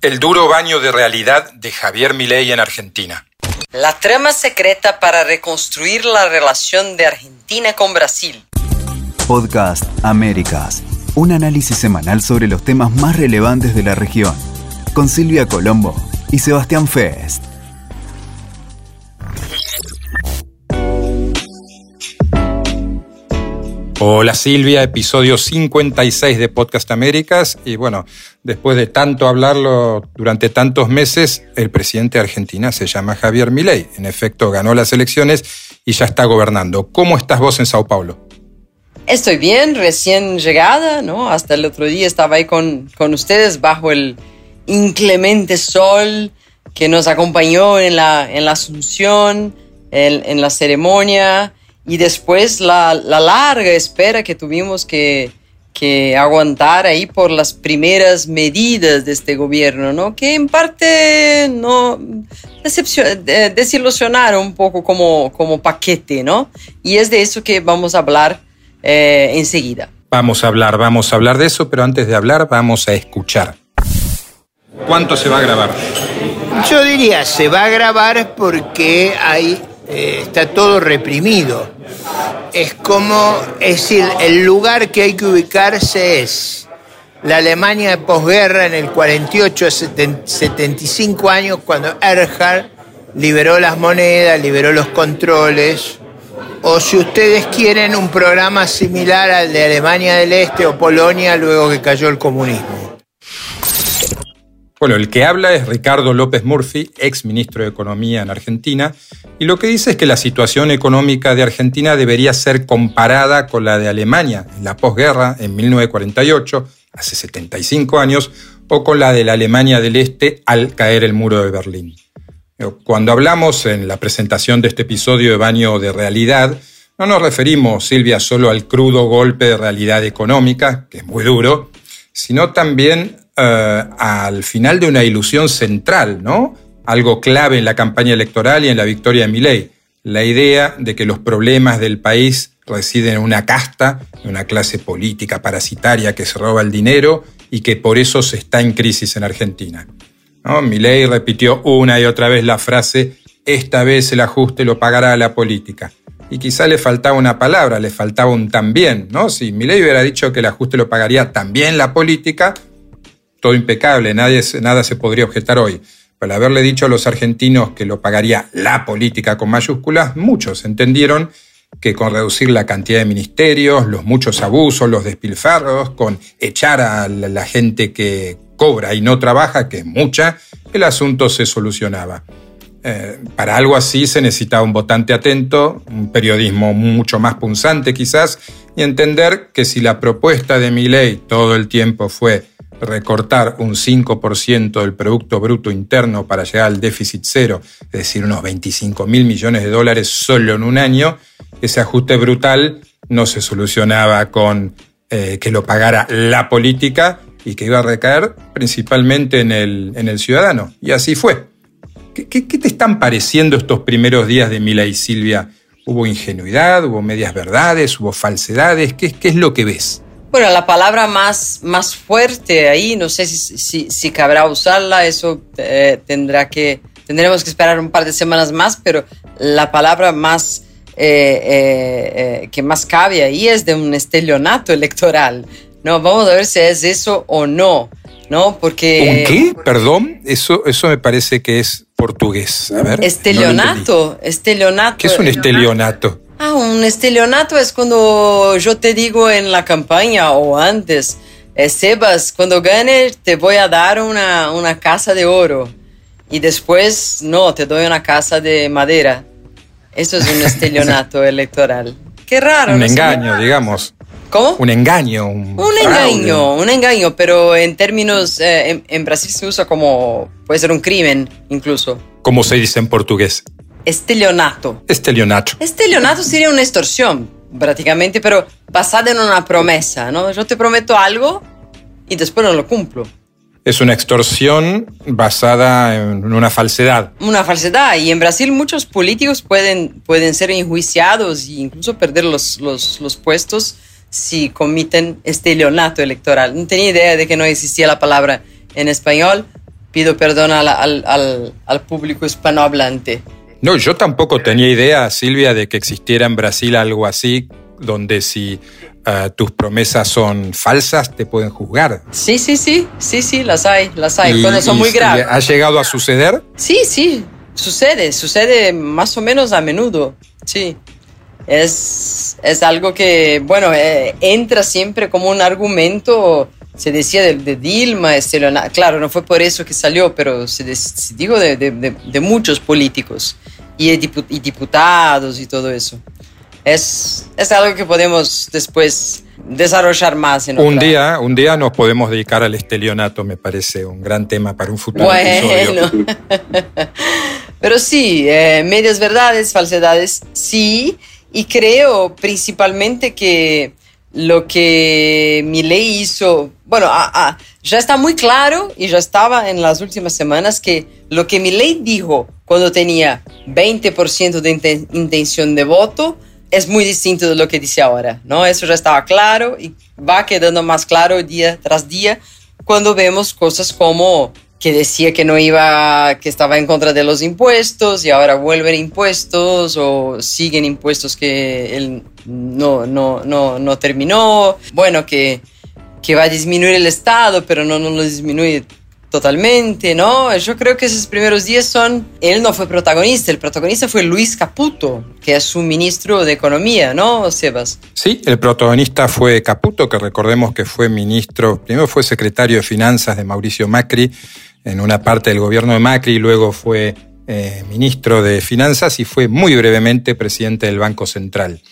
El duro baño de realidad de Javier Milei en Argentina. La trama secreta para reconstruir la relación de Argentina con Brasil. Podcast Américas. Un análisis semanal sobre los temas más relevantes de la región. Con Silvia Colombo y Sebastián Fest. Hola Silvia, episodio 56 de Podcast Américas. Y bueno, después de tanto hablarlo durante tantos meses, el presidente de Argentina se llama Javier Milei. En efecto, ganó las elecciones y ya está gobernando. ¿Cómo estás vos en Sao Paulo? Estoy bien, recién llegada, ¿no? Hasta el otro día estaba ahí con, con ustedes bajo el inclemente sol que nos acompañó en la, en la Asunción, en, en la ceremonia y después la, la larga espera que tuvimos que, que, aguantar ahí por las primeras medidas de este gobierno, ¿no? Que en parte no desilusionaron un poco como, como paquete, ¿no? Y es de eso que vamos a hablar eh, enseguida. Vamos a hablar, vamos a hablar de eso, pero antes de hablar vamos a escuchar. ¿Cuánto se va a grabar? Yo diría, se va a grabar porque hay eh, está todo reprimido. Es como, es decir, el lugar que hay que ubicarse es la Alemania de posguerra en el 48, 75 años, cuando Erhard liberó las monedas, liberó los controles, o si ustedes quieren un programa similar al de Alemania del Este o Polonia luego que cayó el comunismo. Bueno, el que habla es Ricardo López Murphy, ex ministro de Economía en Argentina, y lo que dice es que la situación económica de Argentina debería ser comparada con la de Alemania en la posguerra, en 1948, hace 75 años, o con la de la Alemania del Este al caer el muro de Berlín. Cuando hablamos en la presentación de este episodio de Baño de Realidad, no nos referimos, Silvia, solo al crudo golpe de realidad económica, que es muy duro, sino también al final de una ilusión central, ¿no? Algo clave en la campaña electoral y en la victoria de Milei. La idea de que los problemas del país residen en una casta, en una clase política parasitaria que se roba el dinero y que por eso se está en crisis en Argentina. ¿No? Milei repitió una y otra vez la frase, esta vez el ajuste lo pagará la política. Y quizá le faltaba una palabra, le faltaba un también, ¿no? Si Milei hubiera dicho que el ajuste lo pagaría también la política, todo impecable, nadie, nada se podría objetar hoy. Al haberle dicho a los argentinos que lo pagaría la política con mayúsculas, muchos entendieron que con reducir la cantidad de ministerios, los muchos abusos, los despilfarros, con echar a la gente que cobra y no trabaja, que es mucha, el asunto se solucionaba. Eh, para algo así se necesitaba un votante atento, un periodismo mucho más punzante quizás, y entender que si la propuesta de mi ley todo el tiempo fue recortar un 5% del Producto Bruto Interno para llegar al déficit cero, es decir, unos 25 mil millones de dólares solo en un año, ese ajuste brutal no se solucionaba con eh, que lo pagara la política y que iba a recaer principalmente en el, en el ciudadano. Y así fue. ¿Qué, te están pareciendo estos primeros días de Mila y Silvia? ¿Hubo ingenuidad? ¿Hubo medias verdades? ¿Hubo falsedades? ¿Qué, qué es lo que ves? Bueno, la palabra más, más fuerte ahí, no sé si, si, cabrá usarla, eso eh, tendrá que, tendremos que esperar un par de semanas más, pero la palabra más eh, eh, que más cabe ahí es de un estelionato electoral. No, vamos a ver si es eso o no, ¿no? Porque... ¿Un qué? Perdón, eso, eso me parece que es portugués. A ver. Estelionato, estelionato. ¿Qué es un estelionato? Ah, un estelionato es cuando yo te digo en la campaña o antes, eh, Sebas, cuando gane te voy a dar una, una casa de oro y después no, te doy una casa de madera. Eso es un estelionato electoral. Qué raro. Un engaño, digamos. ¿Cómo? Un engaño. Un, engaño, un engaño, pero en términos, eh, en, en Brasil se usa como, puede ser un crimen incluso. ¿Cómo se dice en portugués? Estelionato. Estelionato. Estelionato sería una extorsión, prácticamente, pero basada en una promesa, ¿no? Yo te prometo algo y después no lo cumplo. Es una extorsión basada en una falsedad. Una falsedad. Y en Brasil muchos políticos pueden, pueden ser enjuiciados e incluso perder los, los, los puestos si comiten estelionato electoral. No tenía idea de que no existía la palabra en español, pido perdón al, al, al, público hispanohablante. No, yo tampoco tenía idea, Silvia, de que existiera en Brasil algo así, donde si eh, tus promesas son falsas, te pueden juzgar. Sí, sí, sí, sí, sí, las hay, las hay, cuando son muy graves. ¿Ha llegado a suceder? Sí, sí, sucede, sucede más o menos a menudo, sí. Es, es algo que, bueno, eh, entra siempre como un argumento se decía de, Dilma, este, claro, no fue por eso que salió, pero se, de, de, muchos políticos y, diputados y todo eso. Es, es, algo que podemos después desarrollar más. En un, día, un día nos podemos dedicar al estelionato, me parece un gran tema para un futuro bueno. pero sí, eh, medias verdades, falsedades, sí, y creo principalmente que lo que mi ley hizo, bueno, ya está muy claro y ya estaba en las últimas semanas que lo que mi ley dijo cuando tenía 20% de intención de voto es muy distinto de lo que dice ahora, ¿no? Eso ya estaba claro y va quedando más claro día tras día cuando vemos cosas como que decía que no iba, que estaba en contra de los impuestos y ahora vuelven impuestos o siguen impuestos que él no, no, no, no terminó. Bueno, que, que va a disminuir el Estado, pero no, no lo disminuye totalmente, ¿no? Yo creo que esos primeros días son, él no fue protagonista, el protagonista fue Luis Caputo, que es su ministro de Economía, ¿no, Sebas? Sí, el protagonista fue Caputo, que recordemos que fue ministro, primero fue secretario de Finanzas de Mauricio Macri, en una parte del gobierno de Macri, luego fue eh, ministro de Finanzas y fue muy brevemente presidente del Banco Central.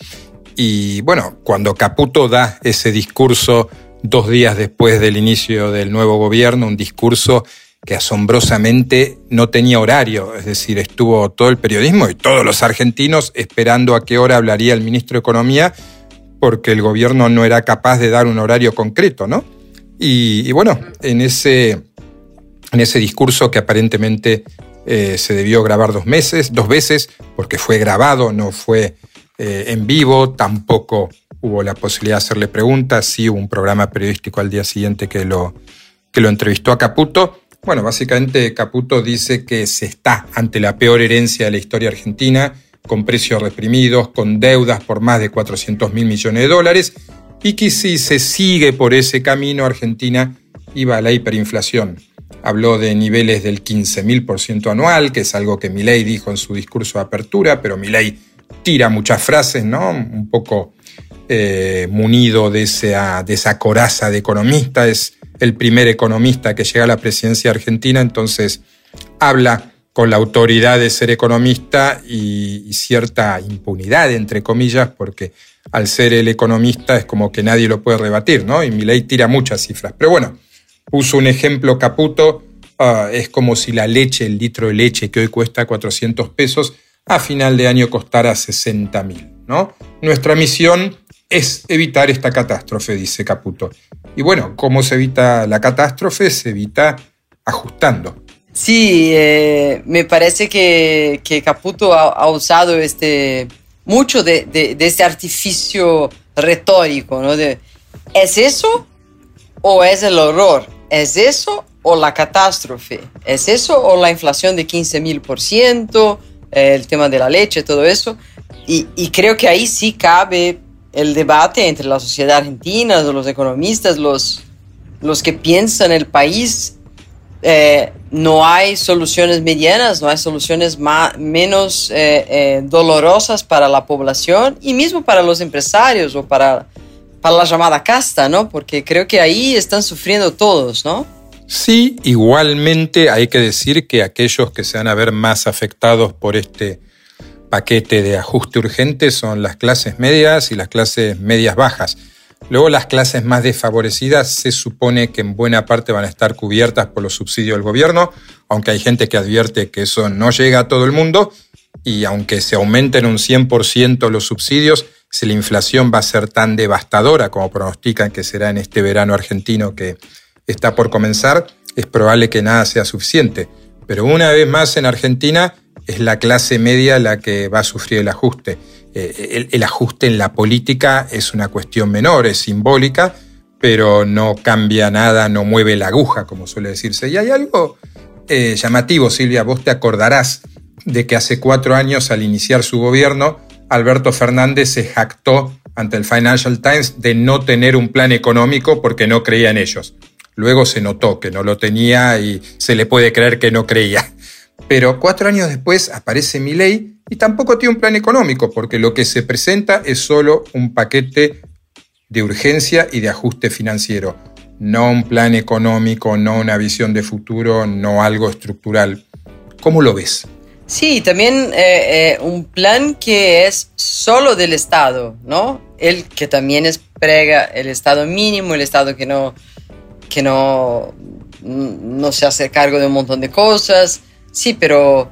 Y bueno, cuando Caputo da ese discurso dos días después del inicio del nuevo gobierno, un discurso que asombrosamente no tenía horario, es decir, estuvo todo el periodismo y todos los argentinos esperando a qué hora hablaría el ministro de Economía, porque el gobierno no era capaz de dar un horario concreto, ¿no? Y, bueno, en ese, en ese discurso que aparentemente eh, se debió grabar dos meses, dos veces, porque fue grabado, no fue eh, en vivo, tampoco hubo la posibilidad de hacerle preguntas, sí hubo un programa periodístico al día siguiente que lo, que lo entrevistó a Caputo. Bueno, básicamente Caputo dice que se está ante la peor herencia de la historia argentina, con precios reprimidos, con deudas por más de 400 mil millones de dólares, y que si se sigue por ese camino, Argentina iba a la hiperinflación. Habló de niveles del 15.000% anual, que es algo que Milei dijo en su discurso de apertura, pero Milei tira muchas frases, ¿no? Un poco eh, munido de esa, de esa coraza de economista, es el primer economista que llega a la presidencia argentina, entonces habla con la autoridad de ser economista y, cierta impunidad, entre comillas, porque al ser el economista es como que nadie lo puede rebatir, ¿no? Y mi ley tira muchas cifras. Pero bueno, puso un ejemplo caputo, ah, es como si la leche, el litro de leche que hoy cuesta 400 pesos, a final de año costara 60 mil, ¿no? Nuestra misión es evitar esta catástrofe, dice Caputo. Y bueno, ¿cómo se evita la catástrofe? Se evita ajustando. Sí, eh, me parece que, que Caputo ha, usado este, mucho de, de, este artificio retórico, ¿no? De, ¿Es eso o es el horror? ¿Es eso o la catástrofe? ¿Es eso o la inflación de 15 mil por ciento? El tema de la leche, todo eso. Y creo que ahí sí cabe el debate entre la sociedad argentina, los economistas, los, los que piensan el país, eh, no hay soluciones medianas, no hay soluciones más, menos eh, eh, dolorosas para la población y mismo para los empresarios o para, para la llamada casta, ¿no? Porque creo que ahí están sufriendo todos, ¿no? Sí, igualmente hay que decir que aquellos que se van a ver más afectados por este paquete de ajuste urgente son las clases medias y las clases medias bajas. Luego las clases más desfavorecidas se supone que en buena parte van a estar cubiertas por los subsidios del gobierno, aunque hay gente que advierte que eso no llega a todo el mundo y aunque se aumenten un 100% los subsidios, si la inflación va a ser tan devastadora como pronostican que será en este verano argentino que está por comenzar, es probable que nada sea suficiente. Pero una vez más en Argentina es la clase media la que va a sufrir el ajuste. Eh, el, ajuste en la política es una cuestión menor, es simbólica, pero no cambia nada, no mueve la aguja, como suele decirse. Y hay algo eh, llamativo, Silvia, vos te acordarás de que hace cuatro años al iniciar su gobierno, Alberto Fernández se jactó ante el Financial Times de no tener un plan económico porque no creía en ellos. Luego se notó que no lo tenía y se le puede creer que no creía. Pero cuatro años después aparece mi ley y tampoco tiene un plan económico porque lo que se presenta es solo un paquete de urgencia y de ajuste financiero. No un plan económico, no una visión de futuro, no algo estructural. ¿Cómo lo ves? Sí, también eh, eh, un plan que es solo del Estado, ¿no? El que también es prega el Estado mínimo, el Estado que no, que no, no se hace cargo de un montón de cosas. Sí, pero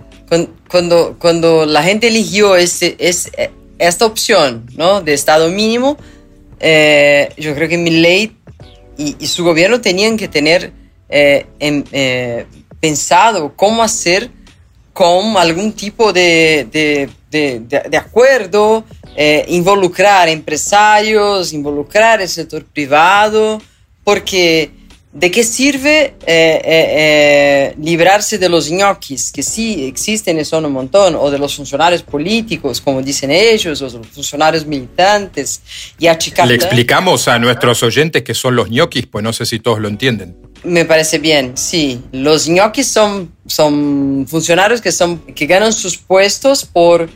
cuando, cuando la gente eligió este, es, esta opción, ¿no? De Estado mínimo, eh, yo creo que mi ley y, su gobierno tenían que tener pensado cómo hacer con algún tipo de, de, de, acuerdo, eh, involucrar empresarios, involucrar el sector privado, porque ¿de qué sirve eh, eh, librarse de los ñoquis, que sí existen y son un montón, o de los funcionarios políticos, como dicen ellos, o los funcionarios militantes, y achicar... Le explicamos a nuestros oyentes que son los ñoquis, pues no sé si todos lo entienden. Me parece bien, sí. Los ñoquis son, son funcionarios que, son, que ganan sus puestos por,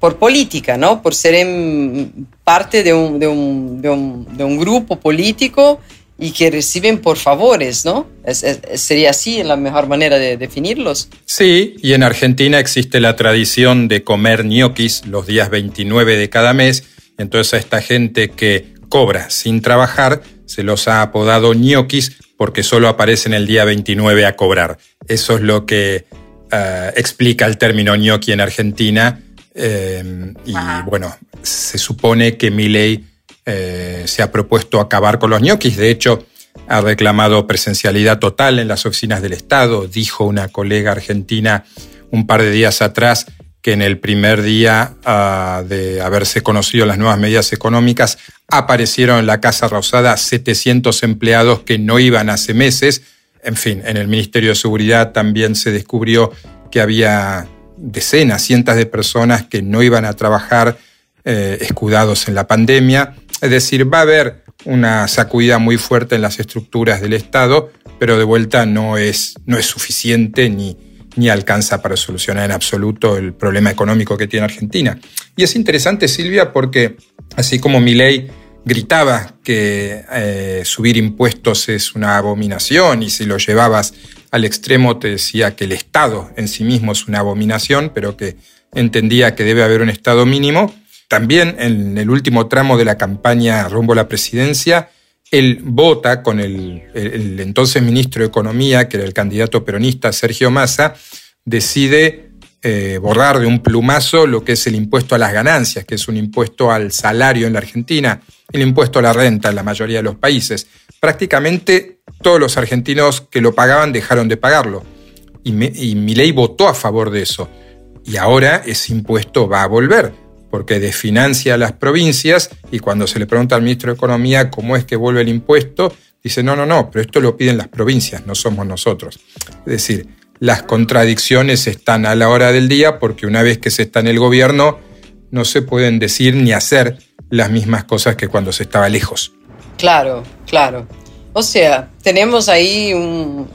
por política, ¿no? Por ser en parte de un, de, un, de, un, de un, grupo político y que reciben por favores, ¿no? Es, es, sería así la mejor manera de definirlos. Sí, y en Argentina existe la tradición de comer ñoquis los días 29 de cada mes. Entonces a esta gente que cobra sin trabajar se los ha apodado ñoquis porque solo aparecen el día 29 a cobrar. Eso es lo que uh, explica el término ñoqui en Argentina. Eh, y bueno, se supone que Milei eh, se ha propuesto acabar con los ñoquis. De hecho, ha reclamado presencialidad total en las oficinas del Estado. Dijo una colega argentina un par de días atrás que en el primer día uh, de haberse conocido las nuevas medidas económicas aparecieron en la Casa Rosada 700 empleados que no iban hace meses. En fin, en el Ministerio de Seguridad también se descubrió que había decenas, cientos de personas que no iban a trabajar eh, escudados en la pandemia. Es decir, va a haber una sacudida muy fuerte en las estructuras del Estado, pero de vuelta no es, no es suficiente ni, ni alcanza para solucionar en absoluto el problema económico que tiene Argentina. Y es interesante, Silvia, porque así como Milei gritaba que eh, subir impuestos es una abominación y si lo llevabas al extremo te decía que el Estado en sí mismo es una abominación, pero que entendía que debe haber un Estado mínimo, también en el último tramo de la campaña rumbo a la presidencia, él vota con el, entonces ministro de Economía, que era el candidato peronista Sergio Massa, decide eh, borrar de un plumazo lo que es el impuesto a las ganancias, que es un impuesto al salario en la Argentina, el impuesto a la renta en la mayoría de los países. Prácticamente todos los argentinos que lo pagaban dejaron de pagarlo. Y, me, y votó a favor de eso. Y ahora ese impuesto va a volver porque desfinancia las provincias y cuando se le pregunta al ministro de Economía cómo es que vuelve el impuesto, dice, no, no, no, pero esto lo piden las provincias, no somos nosotros. Es decir, las contradicciones están a la hora del día porque una vez que se está en el gobierno no se pueden decir ni hacer las mismas cosas que cuando se estaba lejos. Claro, claro. O sea, tenemos ahí un,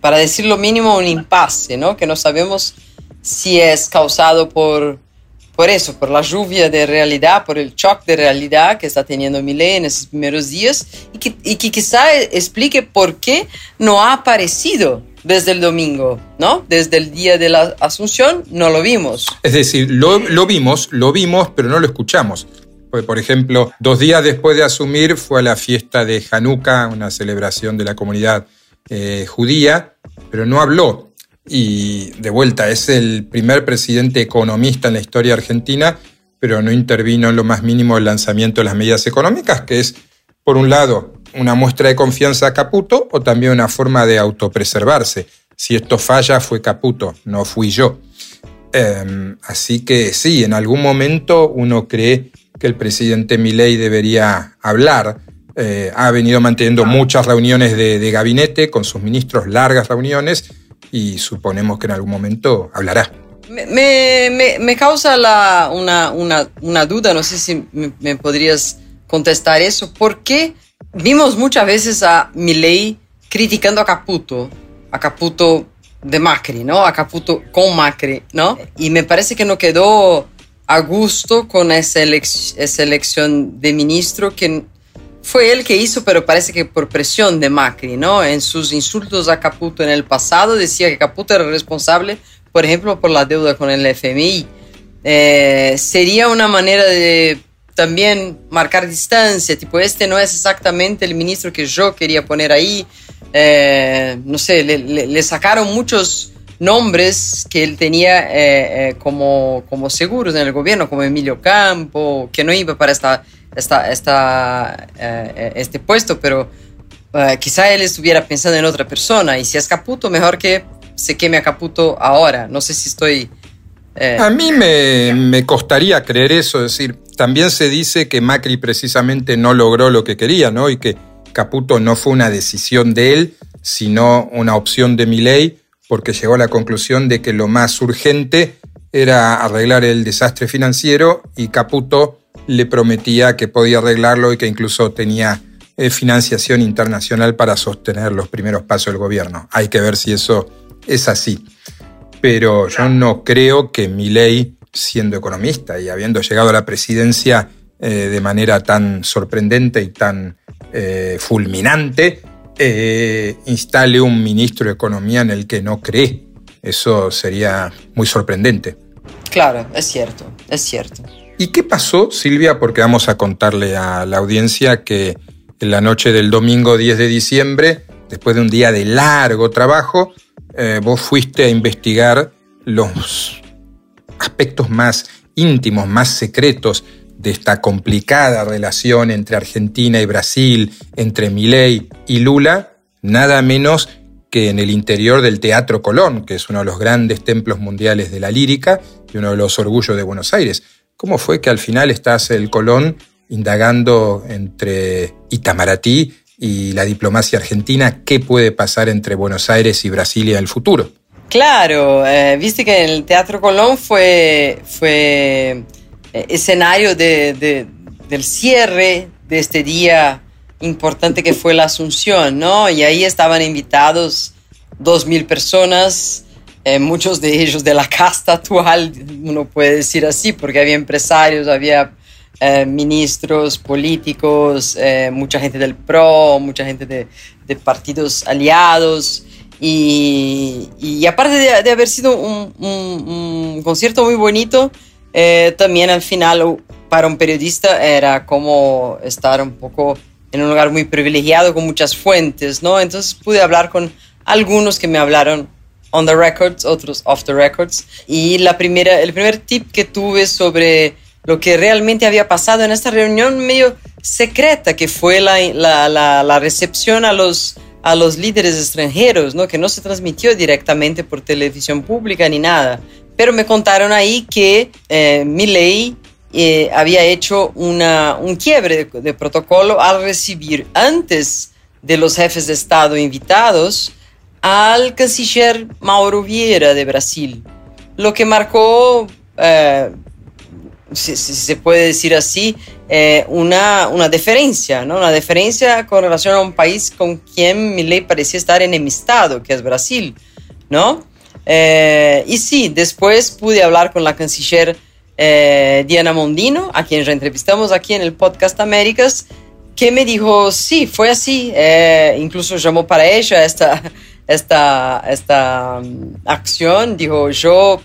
para decir lo mínimo, un impasse, ¿no? Que no sabemos si es causado por por eso, por la lluvia de realidad, por el shock de realidad que está teniendo Milei en esos primeros días y que, y que quizá explique por qué no ha aparecido desde el domingo, ¿no? Desde el día de la Asunción no lo vimos. Es decir, lo, lo vimos, lo vimos, pero no lo escuchamos. Por ejemplo, dos días después de asumir fue a la fiesta de Hanukkah, una celebración de la comunidad eh, judía, pero no habló y de vuelta es el primer presidente economista en la historia argentina, pero no intervino en lo más mínimo el lanzamiento de las medidas económicas, que es, por un lado, una muestra de confianza a Caputo o también una forma de autopreservarse. Si esto falla, fue Caputo, no fui yo. Eh, así que sí, en algún momento uno cree que el presidente Milei debería hablar. Eh, ha venido manteniendo muchas reuniones de, de gabinete con sus ministros, largas reuniones, y suponemos que en algún momento hablará. Me, causa la, una, duda, no sé si me, podrías contestar eso. ¿Por qué vimos muchas veces a Milei criticando a Caputo? A Caputo de Macri, ¿no? A Caputo con Macri, ¿no? Y me parece que no quedó a gusto con esa, esa elección de ministro que fue él que hizo, pero parece que por presión de Macri, ¿no? En sus insultos a Caputo en el pasado decía que Caputo era responsable por ejemplo, por la deuda con el FMI, eh, sería una manera de también marcar distancia, tipo, este no es exactamente el ministro que yo quería poner ahí, eh, no sé, le, sacaron muchos nombres que él tenía eh, como, como seguros en el gobierno, como Emilio Campo, que no iba para esta, esta, esta este puesto, pero quizá él estuviera pensando en otra persona, y si es Caputo, mejor que se queme a Caputo ahora. No sé si estoy... Eh, a mí me, costaría creer eso, es decir, también se dice que Macri precisamente no logró lo que quería, ¿no? Y que Caputo no fue una decisión de él, sino una opción de Milei, porque llegó a la conclusión de que lo más urgente era arreglar el desastre financiero y Caputo le prometía que podía arreglarlo y que incluso tenía eh, financiación internacional para sostener los primeros pasos del gobierno. Hay que ver si eso es así. Pero yo no creo que Milei, siendo economista y habiendo llegado a la presidencia eh, de manera tan sorprendente y tan eh, fulminante, eh, instale un ministro de Economía en el que no cree. Eso sería muy sorprendente. Claro, es cierto, es cierto. ¿Y qué pasó, Silvia? Porque vamos a contarle a la audiencia que en la noche del domingo 10 de diciembre, después de un día de largo trabajo, eh, vos fuiste a investigar los aspectos más íntimos, más secretos de esta complicada relación entre Argentina y Brasil, entre Milei y Lula, nada menos que en el interior del Teatro Colón, que es uno de los grandes templos mundiales de la lírica y uno de los orgullos de Buenos Aires. ¿Cómo fue que al final estás el Colón indagando entre Itamaraty y la diplomacia argentina, qué puede pasar entre Buenos Aires y Brasilia en el futuro. Claro, eh, viste que el Teatro Colón fue, fue eh, escenario de, del cierre de este día importante que fue la Asunción, ¿no? Y ahí estaban invitados dos mil personas, eh, muchos de ellos de la casta actual, uno puede decir así, porque había empresarios, había eh, ministros, políticos, eh, mucha gente del PRO, mucha gente de, partidos aliados. Y, aparte de, haber sido un, concierto muy bonito, eh, también al final para un periodista era como estar un poco en un lugar muy privilegiado con muchas fuentes, ¿no? Entonces pude hablar con algunos que me hablaron on the records, otros off the records. Y la primera, el primer tip que tuve sobre lo que realmente había pasado en esta reunión medio secreta que fue la, la, la, recepción a los, a los líderes extranjeros, ¿no? que no se transmitió directamente por televisión pública ni nada. Pero me contaron ahí que eh, Milley eh, había hecho una, un quiebre de, de, protocolo al recibir antes de los jefes de Estado invitados al canciller Mauro Vieira de Brasil, lo que marcó eh, si, se puede decir así, eh, una, una deferencia, ¿no? Una deferencia con relación a un país con quien mi ley parecía estar enemistado, que es Brasil, ¿no? Eh, y sí, después pude hablar con la canciller Diana Mondino, a quien entrevistamos aquí en el podcast Américas, que me dijo, sí, fue así, incluso llamó para ella esta, esta, esta um, acción, dijo, yo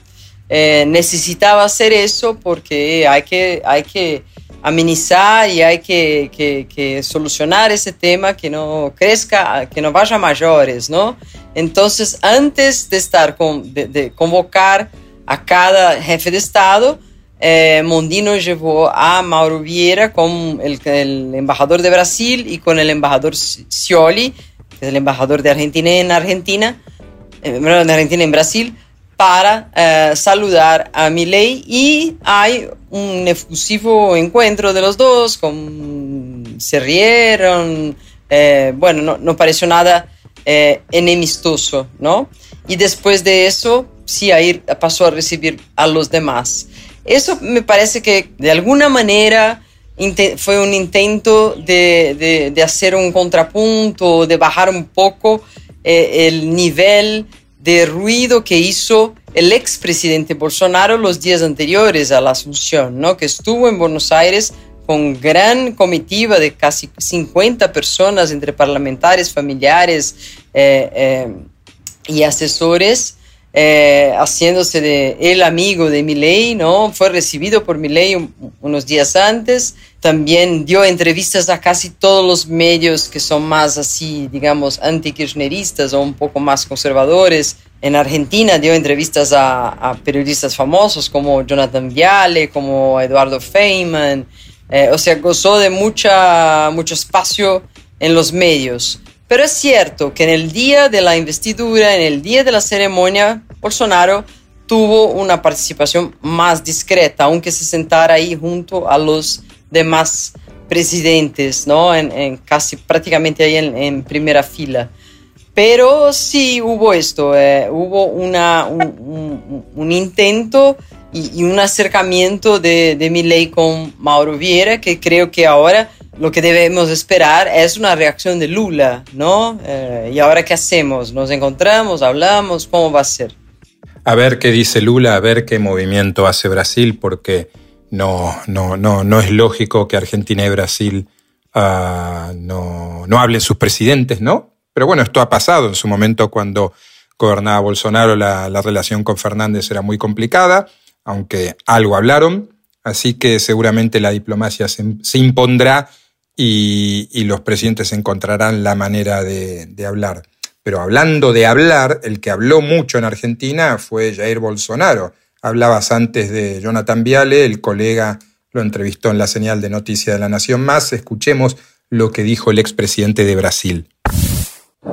eh, necesitaba hacer eso porque hay que, hay que amenizar y hay que, que, solucionar ese tema, que no crezca, que no vaya a mayores, ¿no? Entonces, antes de, estar con, de, convocar a cada jefe de Estado, eh, Mondino llevó a Mauro Vieira con el, el, embajador de Brasil y con el embajador Scioli, es el embajador de Argentina en Argentina, eh, en Brasil, para eh, saludar a Milei y hay un efusivo encuentro de los dos, con, se rieron, eh, bueno, no, no, pareció nada enemistoso, ¿no? Y después de eso, sí, ahí pasó a recibir a los demás. Eso me parece que de alguna manera fue un intento de, de, hacer un contrapunto, de bajar un poco eh, el nivel de ruido que hizo el expresidente Bolsonaro los días anteriores a la Asunción, ¿no? que estuvo en Buenos Aires con gran comitiva de casi 50 personas entre parlamentares, familiares eh, eh, y asesores eh, haciéndose de el amigo de Milei, ¿no? Fue recibido por Milei unos días antes. También dio entrevistas a casi todos los medios que son más así, digamos, anti-kirchneristas o un poco más conservadores. En Argentina dio entrevistas a, periodistas famosos como Jonathan Viale, como Eduardo Feynman. Eh, o sea, gozó de mucha, mucho espacio en los medios. Pero es cierto que en el día de la investidura, en el día de la ceremonia, Bolsonaro tuvo una participación más discreta, aunque se sentara ahí junto a los demás presidentes, ¿no? En, casi prácticamente ahí en, primera fila. Pero sí hubo esto, eh, hubo un, intento y, un acercamiento de, de ley con Mauro Vieira, que creo que ahora lo que debemos esperar es una reacción de Lula, ¿no? Eh, ¿Y ahora qué hacemos? ¿Nos encontramos? ¿Hablamos? ¿Cómo va a ser? A ver qué dice Lula, a ver qué movimiento hace Brasil, porque no, no, no, no es lógico que Argentina y Brasil uh, no, no hablen sus presidentes, ¿no? Pero bueno, esto ha pasado en su momento cuando gobernaba Bolsonaro, la, la relación con Fernández era muy complicada, aunque algo hablaron, así que seguramente la diplomacia se, se impondrá y, los presidentes encontrarán la manera de, hablar. Pero hablando de hablar, el que habló mucho en Argentina fue Jair Bolsonaro. Hablabas antes de Jonathan Viale, el colega lo entrevistó en la señal de Noticia de la Nación Más. Escuchemos lo que dijo el expresidente de Brasil.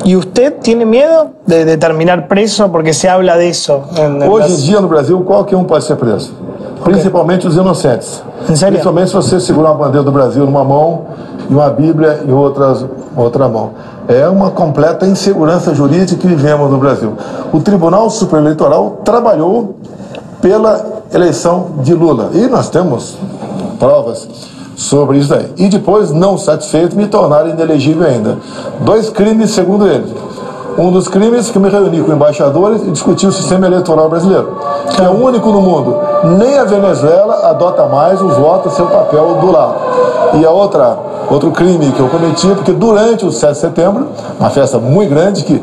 ¿Y usted tiene miedo de, terminar preso? Porque se habla de eso. Hoy en día en Brasil cualquier uno puede ser preso, principalmente los inocentes. Principalmente si você segurar uma bandeira do Brasil numa mão e uma Bíblia em outras, outra mão. É uma completa insegurança jurídica que vivemos no Brasil. O Tribunal Superior Eleitoral trabalhou pela eleição de Lula e nós temos provas sobre isso aí. E depois, não satisfeito, me tornaram inelegível ainda. Dois crimes, segundo ele. Um dos crimes que me reuni com embaixadores e discuti o sistema eleitoral brasileiro, que é o único no mundo. Nem a Venezuela adota mais os votos seu papel do lado. E a outra, outro crime que eu cometi, porque durante o 7 de setembro, uma festa muito grande que,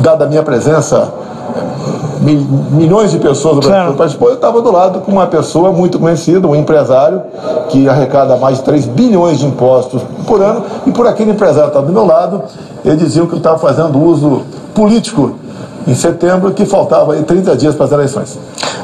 dada a minha presença milhões de pessoas do Brasil participou, eu estava do lado com uma pessoa muito conhecida, um empresário que arrecada mais de 3 bilhões de impostos por ano, e por aquele empresário que estava do meu lado, ele dizia que eu estava fazendo uso político em setembro, que faltava aí 30 dias para as eleições.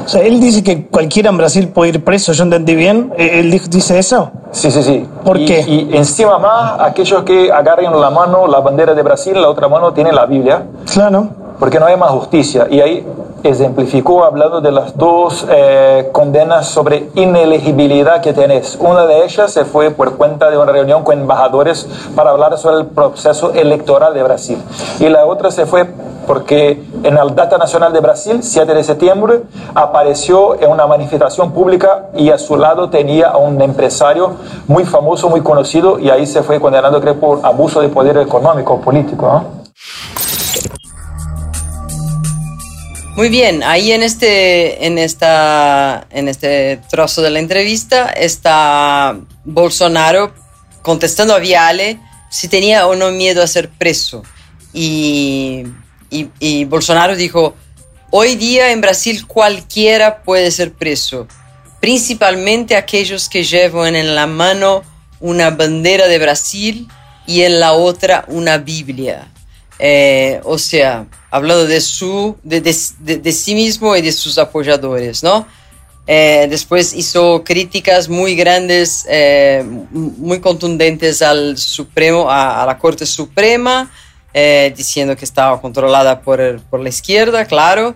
O sea, él dice que cualquiera en Brasil puede ir preso, ¿yo entendí bien? ¿Él dice eso? Sí, sí, sí. ¿Por y, qué? Y encima más, aquellos que agarren la mano la bandera de Brasil, la otra mano tiene la Biblia. Claro. Porque no hay más justicia. Y ahí ejemplificó hablando de las dos eh, condenas sobre inelegibilidad que tenés. Una de ellas se fue por cuenta de una reunión con embajadores para hablar sobre el proceso electoral de Brasil. Y la otra se fue porque en el Data Nacional de Brasil, 7 de septiembre, apareció en una manifestación pública y a su lado tenía a un empresario muy famoso, muy conocido, y ahí se fue condenado, creo, por abuso de poder económico, político. Muy bien, ahí en este, en, esta, en este trozo de la entrevista está Bolsonaro contestando a Viale si tenía o no miedo a ser preso. Y, Bolsonaro dijo, hoy día en Brasil cualquiera puede ser preso, principalmente aquellos que llevan en la mano una bandera de Brasil y en la otra una Biblia. Eh, o sea, hablando de, su, de, de, de, sí mismo y de sus apoyadores, ¿no? Eh, después hizo críticas muy grandes, eh, muy contundentes al Supremo, a, la Corte Suprema, diciendo que estaba controlada por, por la izquierda, claro.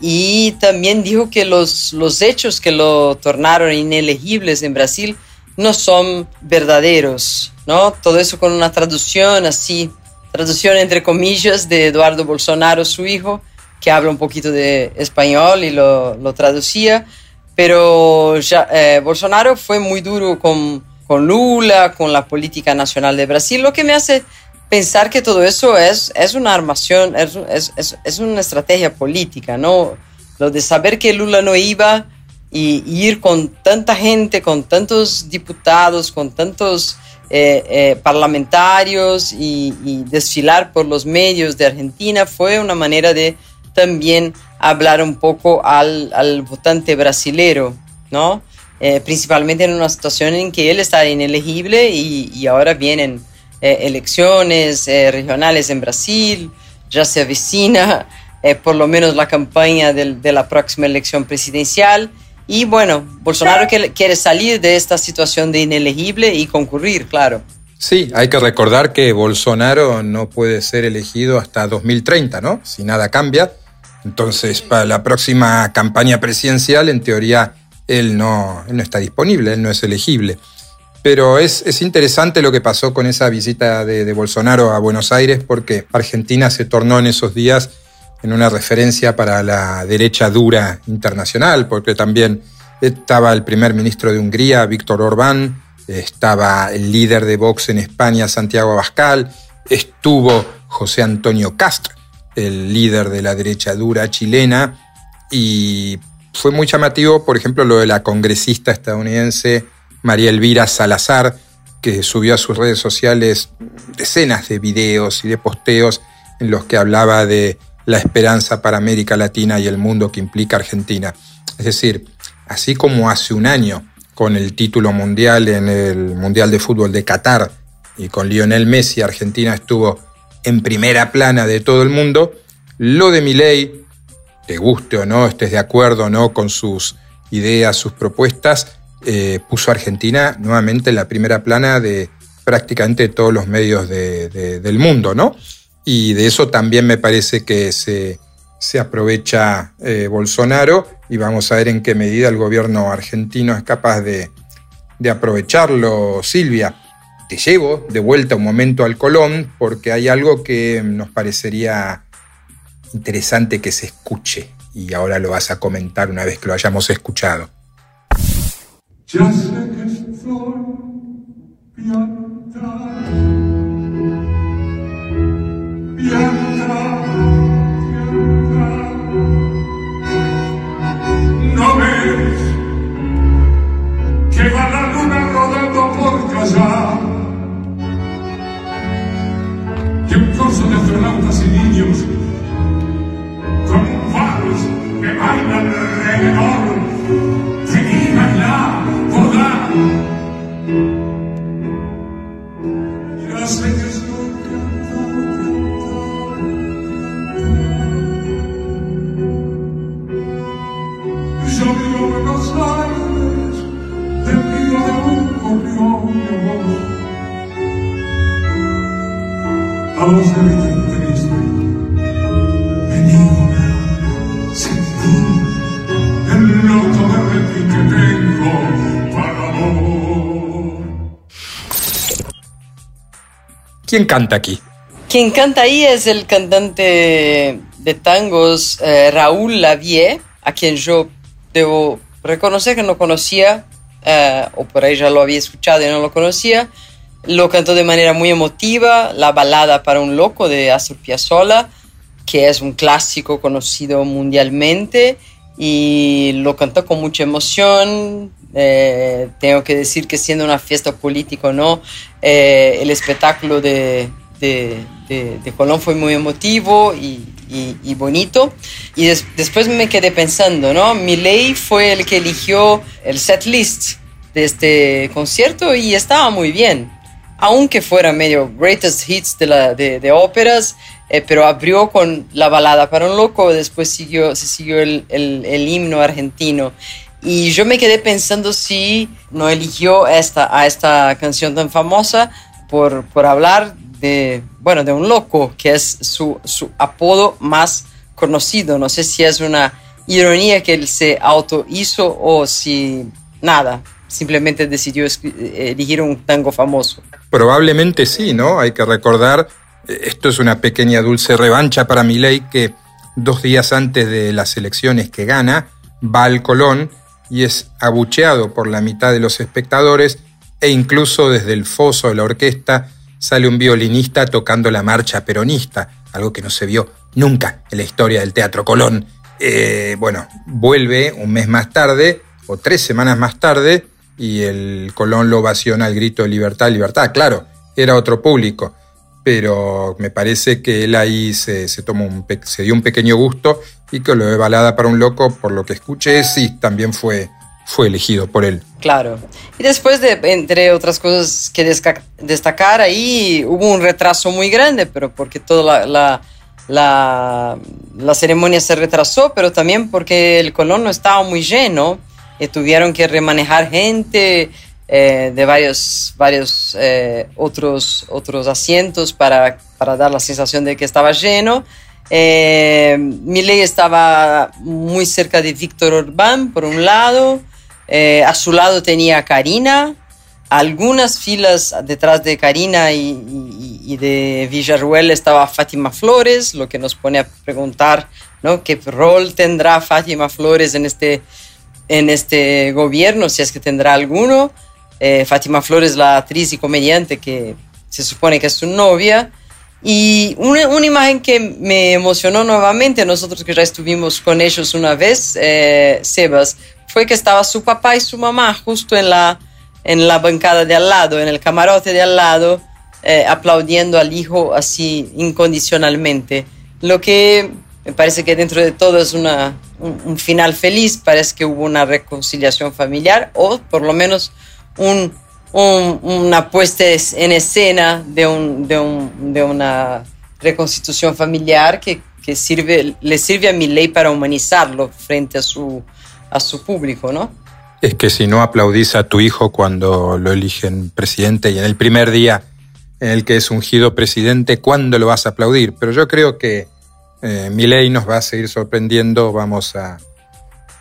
y también dijo que los, los hechos que lo tornaron inelegibles en Brasil no son verdaderos, ¿no? Todo eso con una traducción así traducción entre comillas de Eduardo Bolsonaro, su hijo, que habla un poquito de español y lo, lo traducía. Pero ya, eh, Bolsonaro fue muy duro con, con Lula, con la política nacional de Brasil, lo que me hace pensar que todo eso es, es una armación, es, es, es, una estrategia política, ¿no? Lo de saber que Lula no iba y, ir con tanta gente, con tantos diputados, con tantos eh, eh, parlamentarios y, desfilar por los medios de Argentina fue una manera de también hablar un poco al, votante brasilero, ¿no? Eh, principalmente en una situación en que él está inelegible y, ahora vienen elecciones regionales en Brasil, ya se avecina por lo menos la campaña de la próxima elección presidencial. Y bueno, Bolsonaro quiere salir de esta situación de inelegible y concurrir, claro. Sí, hay que recordar que Bolsonaro no puede ser elegido hasta 2030, ¿no? Si nada cambia. Entonces, para la próxima campaña presidencial, en teoría, él no, él no está disponible, él no es elegible. Pero es, interesante lo que pasó con esa visita de, Bolsonaro a Buenos Aires porque Argentina se tornó en esos días en una referencia para la derecha dura internacional, porque también estaba el primer ministro de Hungría, Víctor Orbán, estaba el líder de Vox en España, Santiago Abascal, estuvo José Antonio Castro, el líder de la derecha dura chilena, y fue muy llamativo, por ejemplo, lo de la congresista estadounidense María Elvira Salazar, que subió a sus redes sociales decenas de videos y de posteos en los que hablaba de la esperanza para América Latina y el mundo que implica Argentina. Es decir, así como hace un año con el título mundial en el Mundial de Fútbol de Qatar y con Lionel Messi, Argentina estuvo en primera plana de todo el mundo, lo de Milei, te guste o no, estés de acuerdo o no con sus ideas, sus propuestas, eh, puso a Argentina nuevamente en la primera plana de prácticamente todos los medios del mundo, ¿no? Y de eso también me parece que se, aprovecha eh, Bolsonaro y vamos a ver en qué medida el gobierno argentino es capaz de, de aprovecharlo. Silvia, te llevo de vuelta un momento al Colón porque hay algo que nos parecería interesante que se escuche y ahora lo vas a comentar una vez que lo hayamos escuchado. Casa. ¿Quién canta aquí? Quien canta ahí es el cantante de tangos eh, Raúl Lavie, a quien yo debo reconocer que no conocía, eh, o por ahí ya lo había escuchado y no lo conocía. Lo cantó de manera muy emotiva, la balada para un loco de Astor Piazzolla, que es un clásico conocido mundialmente, y lo cantó con mucha emoción, eh, tengo que decir que siendo una fiesta política no, eh, el espectáculo de, de, de, Colón fue muy emotivo y, y, bonito. Y después me quedé pensando, ¿no? Miley fue el que eligió el set list de este concierto y estaba muy bien. Aunque fuera medio greatest hits de, óperas, eh, pero abrió con la balada para un loco, después siguió, se siguió el, himno argentino. Y yo me quedé pensando si no eligió esta, a esta canción tan famosa por, por hablar de, bueno, de un loco, que es su, su apodo más conocido. No sé si es una ironía que él se auto hizo o si nada, simplemente decidió elegir un tango famoso. Probablemente sí, ¿no? Hay que recordar Esto es una pequeña dulce revancha para Milei que dos días antes de las elecciones que gana, va al Colón y es abucheado por la mitad de los espectadores e incluso desde el foso de la orquesta sale un violinista tocando la marcha peronista, algo que no se vio nunca en la historia del Teatro Colón. Eh, bueno, vuelve un mes más tarde o tres semanas más tarde y el Colón lo ovaciona al grito de libertad, libertad. Claro, era otro público, pero me parece que él ahí se, tomó un, se dio un pequeño gusto y que lo de balada para un loco, por lo que escuché, sí, también fue, fue elegido por él. Claro. Y después de, entre otras cosas que destacar, ahí hubo un retraso muy grande, pero porque toda la, la, la, ceremonia se retrasó, pero también porque el Colón no estaba muy lleno y tuvieron que remanejar gente eh, de varios, varios eh, otros, otros asientos para, para, dar la sensación de que estaba lleno. Eh, estaba muy cerca de Víctor Orbán, por un lado. Eh, a su lado tenía Karina. Algunas filas detrás de Karina y, de Villarruel estaba Fátima Flores, lo que nos pone a preguntar ¿no? qué rol tendrá Fátima Flores en este, en este gobierno, si es que tendrá alguno. Eh, Fátima Flores, la actriz y comediante que se supone que es su novia. Y una, una, imagen que me emocionó nuevamente, nosotros que ya estuvimos con ellos una vez, eh, Sebas, fue que estaba su papá y su mamá justo en la, en la bancada de al lado, en el camarote de al lado, eh, aplaudiendo al hijo así incondicionalmente. Lo que me parece que dentro de todo es una, un, final feliz, parece que hubo una reconciliación familiar o por lo menos un, una puesta en escena de, un, de, un, de una reconstitución familiar que, que, sirve, le sirve a mi ley para humanizarlo frente a su, a su público, ¿no? Es que si no aplaudís a tu hijo cuando lo eligen presidente y en el primer día en el que es ungido presidente, ¿cuándo lo vas a aplaudir? Pero yo creo que eh, mi ley nos va a seguir sorprendiendo, vamos a,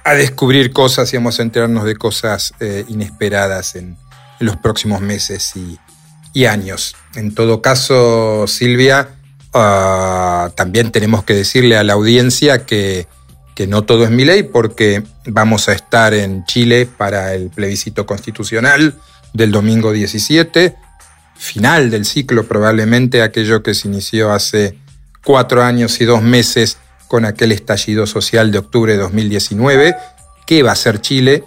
a descubrir cosas y vamos a enterarnos de cosas eh, inesperadas en, los próximos meses y, años. En todo caso, Silvia, ah, también tenemos que decirle a la audiencia que, que no todo es mi ley porque vamos a estar en Chile para el plebiscito constitucional del domingo 17, final del ciclo probablemente, aquello que se inició hace cuatro años y dos meses con aquel estallido social de octubre de 2019. ¿Qué va a ser Chile?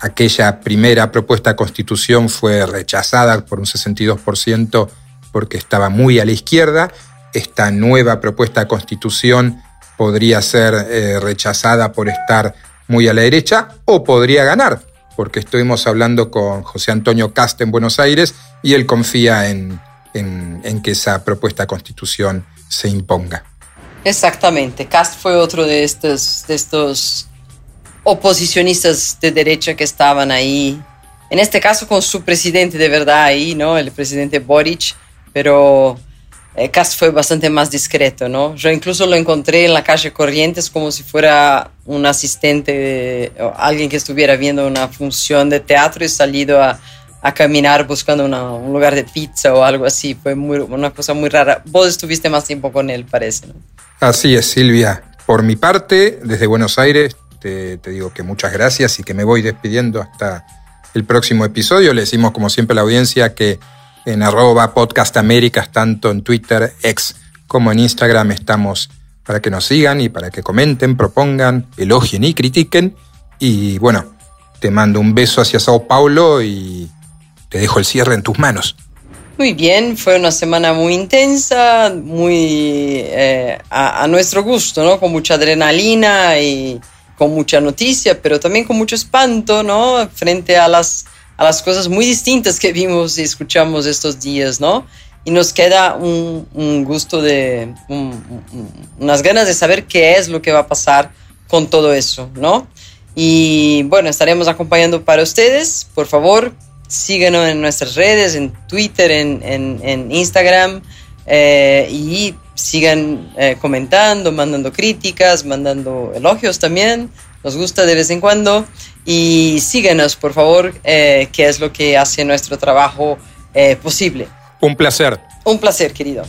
aquella primera propuesta constitución fue rechazada por un 62% porque estaba muy a la izquierda. Esta nueva propuesta constitución podría ser eh, rechazada por estar muy a la derecha o podría ganar, porque estuvimos hablando con José Antonio Cast en Buenos Aires y él confía en, en que esa propuesta constitución se imponga. Exactamente, Cast fue otro de estos, de estos oposicionistas de derecha que estaban ahí, en este caso con su presidente de verdad ahí, ¿no? El presidente Boric, pero eh, Cast fue bastante más discreto, ¿no? Yo incluso lo encontré en la calle Corrientes como si fuera un asistente, o alguien que estuviera viendo una función de teatro y salido a, a caminar buscando un lugar de pizza o algo así. Fue muy, una cosa muy rara. Vos estuviste más tiempo con él, parece, ¿no? Así es, Silvia. Por mi parte, desde Buenos Aires, te, digo que muchas gracias y que me voy despidiendo hasta el próximo episodio. Le decimos, como siempre, a la audiencia que en arroba podcast Américas, tanto en Twitter, ex como en Instagram, estamos para que nos sigan y para que comenten, propongan, elogien y critiquen. Y bueno, te mando un beso hacia Sao Paulo y te dejo el cierre en tus manos. Muy bien, fue una semana muy intensa, muy eh, a, nuestro gusto, ¿no? Con mucha adrenalina y con mucha noticia, pero también con mucho espanto, ¿no? Frente a las, a las cosas muy distintas que vimos y escuchamos estos días, ¿no? Y nos queda un, un gusto de, unas ganas de saber qué es lo que va a pasar con todo eso, ¿no? Y bueno, estaremos acompañando para ustedes. Por favor, síganos en nuestras redes, en Twitter, en, en, en Instagram. Eh, y sigan eh, comentando, mandando críticas, mandando elogios también. Nos gusta de vez en cuando. Y síguenos, por favor, eh, que es lo que hace nuestro trabajo posible. Un placer. Un placer, querido.